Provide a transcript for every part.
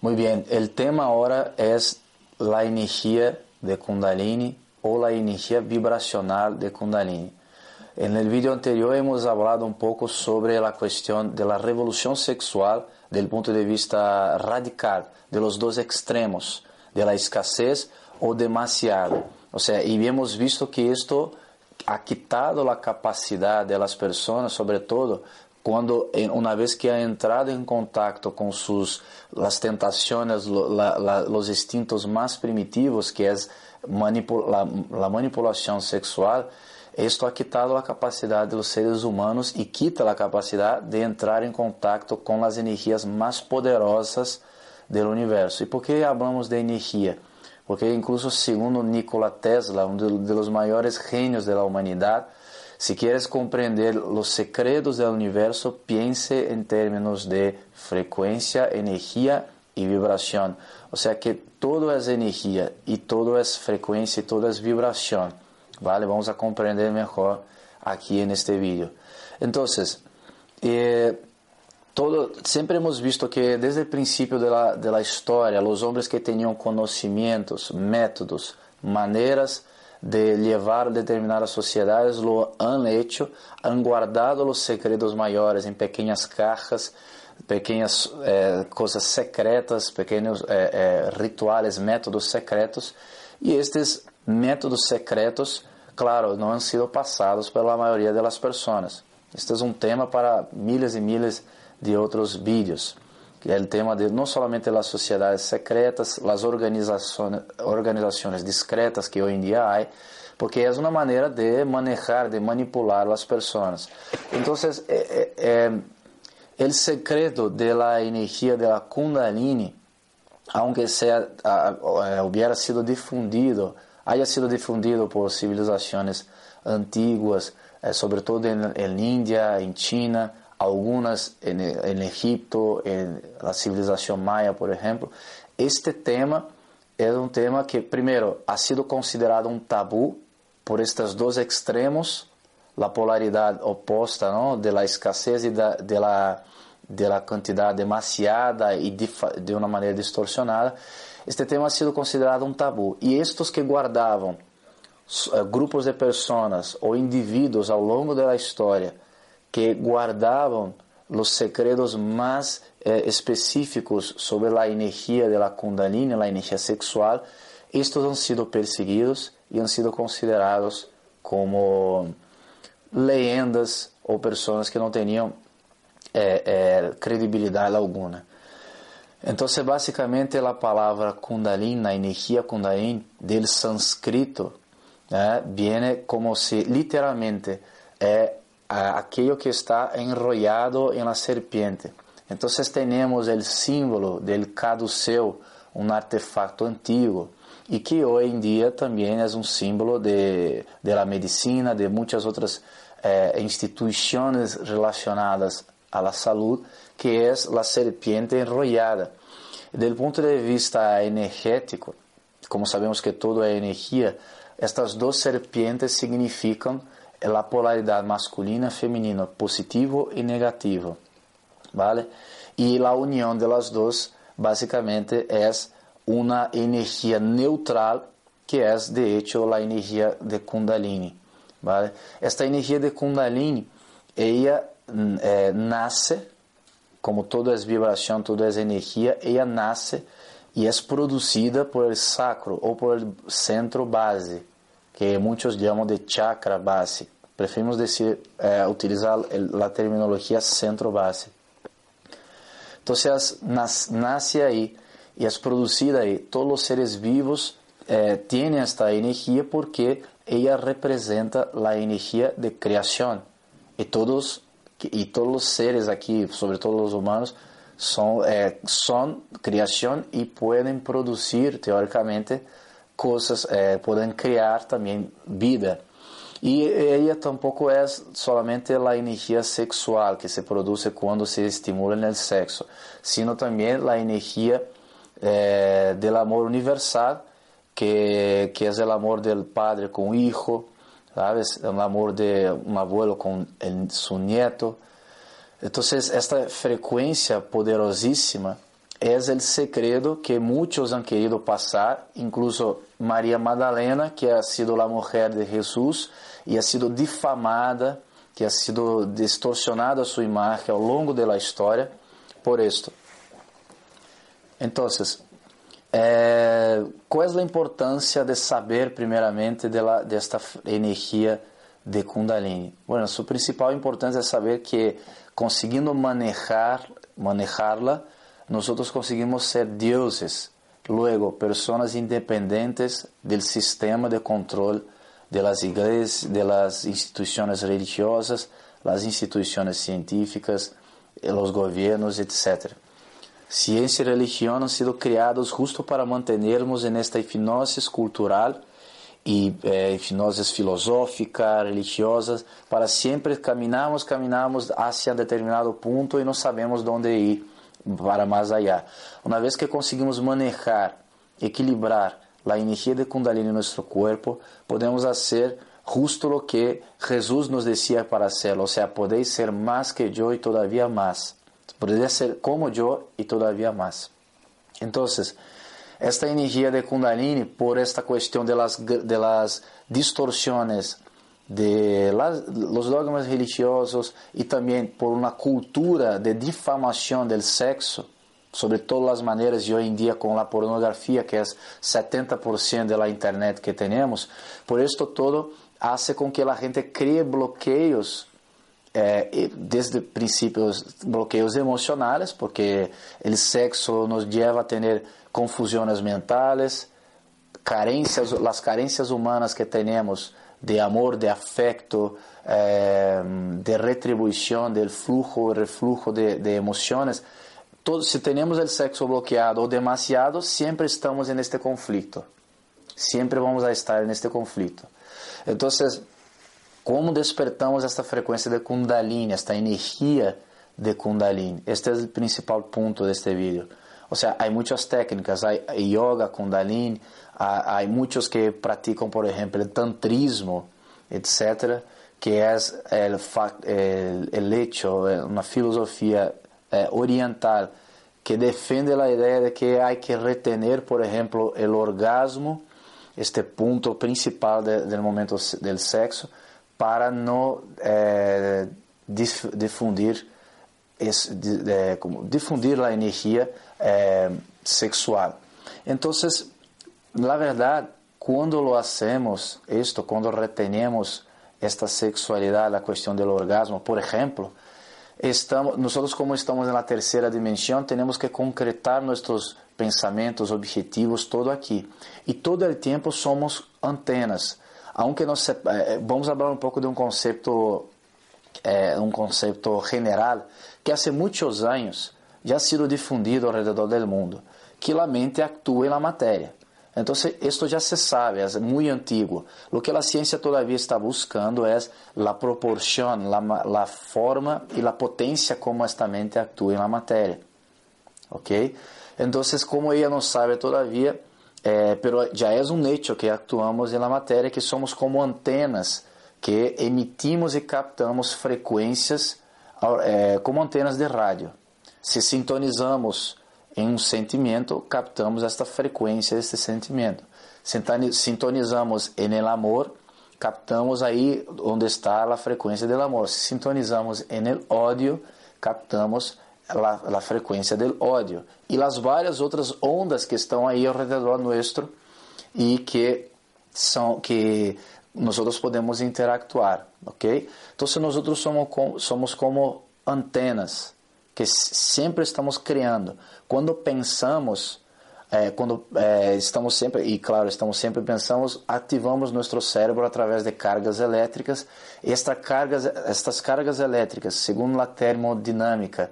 Muy bien, el tema ahora es la energía de Kundalini o la energía vibracional de Kundalini. En el vídeo anterior hemos hablado un poco sobre la cuestión de la revolución sexual del punto de vista radical, de los dos extremos, de la escasez o demasiado. O sea, y hemos visto que esto ha quitado la capacidad de las personas, sobre todo cuando en- una vez que ha entrado en contacto con sus las tentaciones, la- la- los instintos más primitivos, que es manipu- la, la sexual, esto ha quitado la capacidad de los seres humanos y quita la capacidad de entrar en contacto con las energías más poderosas del universo. ¿Y por qué hablamos de energía? Porque incluso segundo Nikola Tesla, um los maiores genios de la humanidad, si quieres comprender los secretos del universo, piense en términos de frecuencia, energía y vibración. O sea que todo es energía y todo es frecuencia y todo es vibración. ¿Vale? Vamos a comprender mejor aquí en este vídeo. Entonces, eh, todo, siempre hemos visto que desde el principio de la, de la historia, los hombres que tenían conocimientos, métodos, maneras de llevar determinadas sociedades lo han hecho, han guardado los secretos mayores en pequeñas cajas, pequeñas eh, cosas secretas, pequeños eh, eh, rituales, métodos secretos, y estes métodos secretos, claro, não han sido passados pela maioria das pessoas. Este é um tema para miles e miles de outros vídeos, é o tema de não somente as sociedades secretas, as organizações, organizações discretas que hoje em dia há, porque é uma maneira de manejar, de manipular as pessoas. Então, é, é, é, o secreto de la energia de la Kundalini, aunque uh, hubiera sido difundido, haya sido difundido por civilizações antiguas, eh, sobretudo em, em Índia, em China, algumas em, em Egipto, em civilização maia, por exemplo. Este tema é um tema que, primeiro, ha sido considerado um tabu por estes dois extremos, a polaridade oposta, não, de la escassez e da, de la de la demasiada e de, de maneira distorcionada, este tema ha sido considerado um tabu. E estes que guardavam uh, grupos de pessoas ou indivíduos ao longo da história que guardavam os segredos mais eh, específicos sobre a energia da Kundalini, a energia sexual, estes han sido perseguidos e han sido considerados como leyendas ou pessoas que não tinham eh, eh, credibilidade alguma. Então, basicamente, a palavra Kundalini, a energia Kundalini, del sânscrito, né, viene como se literalmente aquilo que está enrollado em la serpiente. Então, temos o símbolo del caduceu, um artefacto antigo, e que hoje em dia também é um símbolo de, de la medicina, de muitas outras eh, instituições relacionadas à la salud, que é a serpiente enrollada. Do ponto de vista energético, como sabemos que todo é energia, estas duas serpientes significam a polaridade masculina feminina, positivo e negativo, ¿vale? E a união delas duas, basicamente, é uma energia neutral, que é, de hecho, a energia de Kundalini, ¿vale? Esta energia de Kundalini, ela eh, nasce como todo é vibração, todo é energia, ela nasce e é produzida por el sacro ou por el centro base, que muitos chamam de chakra base. Preferimos dizer, eh, utilizar a terminologia centro base. Então, nas, nasce aí e é produzida aí. Todos os seres vivos eh, têm esta energia porque ela representa a energia de criação. E todos, e todos os seres aqui, sobretudo os humanos, são, é, são criação e podem produzir, teoricamente, coisas, é, podem criar também vida. E ela tampouco é somente a energia sexual que se produz quando se estimula no sexo, sino também a energia eh, do amor universal, que, que é o amor do padre com o hijo, ¿sabes? o amor de um abuelo com el, su nieto. Então, esta frequência poderosíssima é o segredo que muitos han querido passar, incluso Maria Madalena, que ha sido a mulher de Jesus e ha sido difamada, que ha sido distorsionada sua imagem ao longo da história por isto. Então, eh, qual é a importância de saber, primeiramente, de desta energia de Kundalini? Bueno, sua principal importância é saber que, conseguindo manejar, manejarla, nós conseguimos ser deuses, luego, pessoas independentes do sistema de controle de las igrejas, de las instituições religiosas, las instituições científicas, os governos, etc. Ciência e religião han sido criados justo para mantermos en esta hipnosis cultural e eh, hipnosis filosófica, religiosa, para sempre caminharmos, caminharmos hacia determinado ponto e não sabemos onde ir para mais allá. Uma vez que conseguimos manejar, equilibrar a energia de Kundalini em nosso corpo, podemos fazer justo o que Jesus nos decía para hacer, ou seja, podéis ser mais que eu e todavia mais. Podría ser como yo y todavía más. Entonces, esta energía de Kundalini, por esta cuestión de las, de las de los dogmas religiosos y también por una cultura de difamación del sexo, sobre todas las maneras y hoy en día con la pornografía, que es 70% de la internet que tenemos, por esto todo hace con que la gente cree bloqueos é, desde princípios bloqueios emocionais, porque o sexo nos leva a ter confusões mentais, carências, as carências humanas que temos de amor, de afecto, eh, de retribuição, del flujo, reflujo de, de emoções. Todo, se temos o sexo bloqueado ou demasiado, sempre estamos neste conflito. Sempre vamos a estar neste conflito. Então, como despertamos esta frequência de Kundalini, esta energia de Kundalini? Este é o principal ponto deste vídeo. O sea, há muitas técnicas, há yoga Kundalini, há muitos que praticam, por exemplo, tantrismo, etc., que é o hecho, uma filosofia eh, oriental que defende a ideia de que há que retener, por exemplo, o orgasmo, este ponto principal do momento do sexo, para não é, difundir esse, é, como, difundir a energia é, sexual. Então, na verdade, quando lo hacemos quando retenemos esta sexualidade, a questão do orgasmo, por exemplo, estamos, nós como estamos na terceira dimensão, temos que concretar nossos pensamentos, objetivos, todo aqui. E todo o tempo somos antenas aunque nós eh, vamos falar um pouco de um conceito eh, um conceito general que há muitos anos já ha sido difundido ao redor do mundo, que a mente atua na matéria. Então, isto já se sabe, é muito antigo. O que a ciência todavia está buscando é a proporção, a forma e a potência como esta mente atua na matéria. Ok? Então, como ela não sabe todavia, é, pero já é um hecho que actuamos na matéria que somos como antenas que emitimos e captamos frequências é, como antenas de rádio. Se sintonizamos em um sentimento, captamos esta frequência deste sentimento. Sintonizamos em amor, captamos aí onde está a frequência do amor. Se sintonizamos em ódio, captamos la, la del odio y las varias otras ondas que están ahí alrededor nuestro y que son que nosotros podemos interactuar, ¿ok? Entonces nosotros somos, somos como antenas que sempre estamos criando. Quando pensamos, é, quando é, estamos sempre, e claro, estamos sempre pensamos, ativamos nosso cérebro através de cargas elétricas. Esta cargas, estas cargas elétricas, segundo a termodinâmica,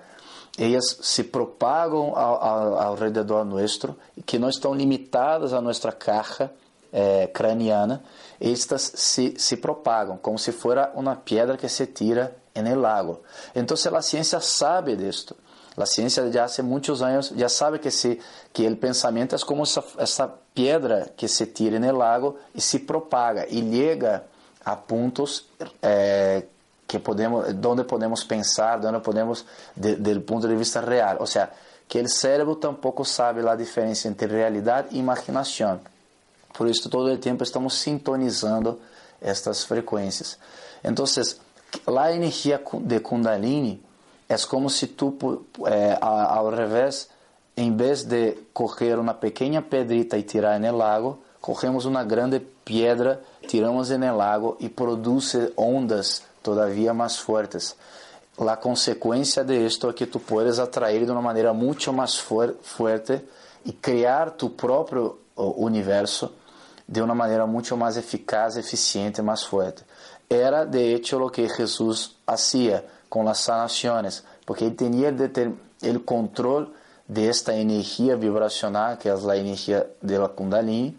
elas se propagam ao, ao, ao redor nosso, que não estão limitadas à nossa caixa é, craniana, estas se, se propagam como se fosse uma pedra que se tira en el lago. Entonces la ciencia sabe de esto. La ciencia ya hace muchos años ya sabe que, se, que el pensamiento como esa, esa piedra que se tira el lago y se propaga y llega a puntos eh, que podemos, donde podemos pensar, donde podemos, de, del punto de vista real. O sea, que el cerebro tampoco sabe la diferencia entre realidad e imaginación. Por isso, todo o tempo estamos sintonizando estas frequências. Então, a energia de Kundalini é como se tu, ao revés, em vez de correr uma pequena pedrita e tirar no lago, corremos uma grande pedra, tiramos no lago e produz ondas todavia mais fortes. A consequência de esto é que tu puedes atrair de uma maneira muito mais forte e criar tu próprio universo de uma maneira muito mais eficaz, eficiente mais forte. Era de hecho lo que Jesús hacía con las sanaciones, porque él tenía el, el control de esta energía vibracional, que es la energía de la Kundalini,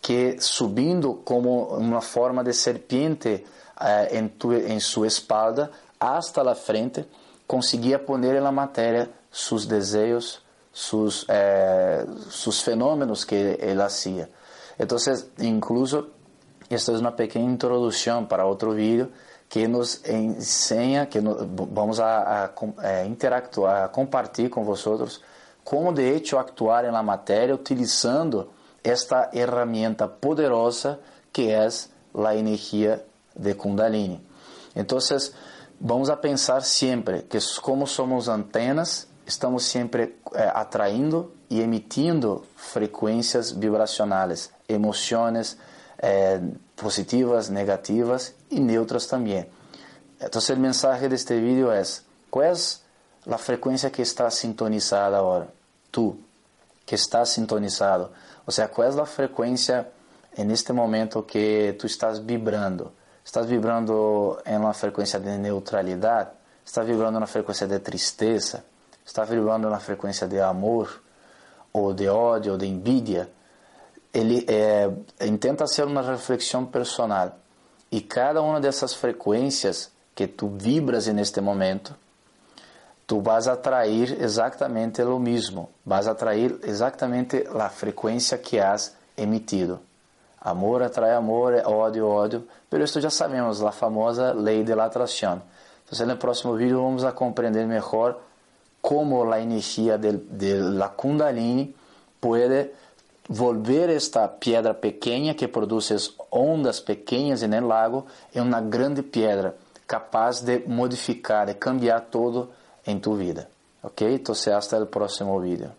que subindo como uma forma de serpiente eh, em, sua espalda hasta la frente, conseguia poner na matéria seus desejos, seus, eh, fenômenos que ele hacía. Então, incluso esta é uma pequena introdução para outro vídeo que nos ensina, que nos, vamos a, a, a, é, interactuar, a compartilhar com vocês como de hecho actuar na matéria utilizando esta ferramenta poderosa que é a energia de Kundalini. Então, vamos a pensar sempre que como somos antenas, estamos sempre eh, atraindo e emitindo frequências vibracionais, emoções, eh, positivas, negativas y neutras también. Entonces el mensaje de este vídeo es, ¿cuál es la frecuencia que está sintonizada ahora? Tú, que estás sintonizado. O sea, ¿cuál es la frecuencia en este momento que tú estás vibrando? ¿Estás vibrando en una frecuencia de neutralidad? ¿Estás vibrando en una frecuencia de tristeza? ¿Estás vibrando en una frecuencia de amor? ¿O de odio? ¿O de envidia? ele é, intenta ser uma reflexão personal e cada uma dessas frequências que tu vibras neste momento, tu vas atrair exatamente o mesmo, vas atrair exatamente a frequência que has emitido. Amor atrai amor, ódio, ódio, pero isso já sabemos, a famosa lei de la atração. Então, no próximo vídeo vamos a compreender melhor como a energia de, la Kundalini pode volver esta pedra pequena que produz ondas pequenas el lago em uma grande pedra capaz de modificar, de cambiar todo em tu vida. Ok? Então, até o próximo vídeo.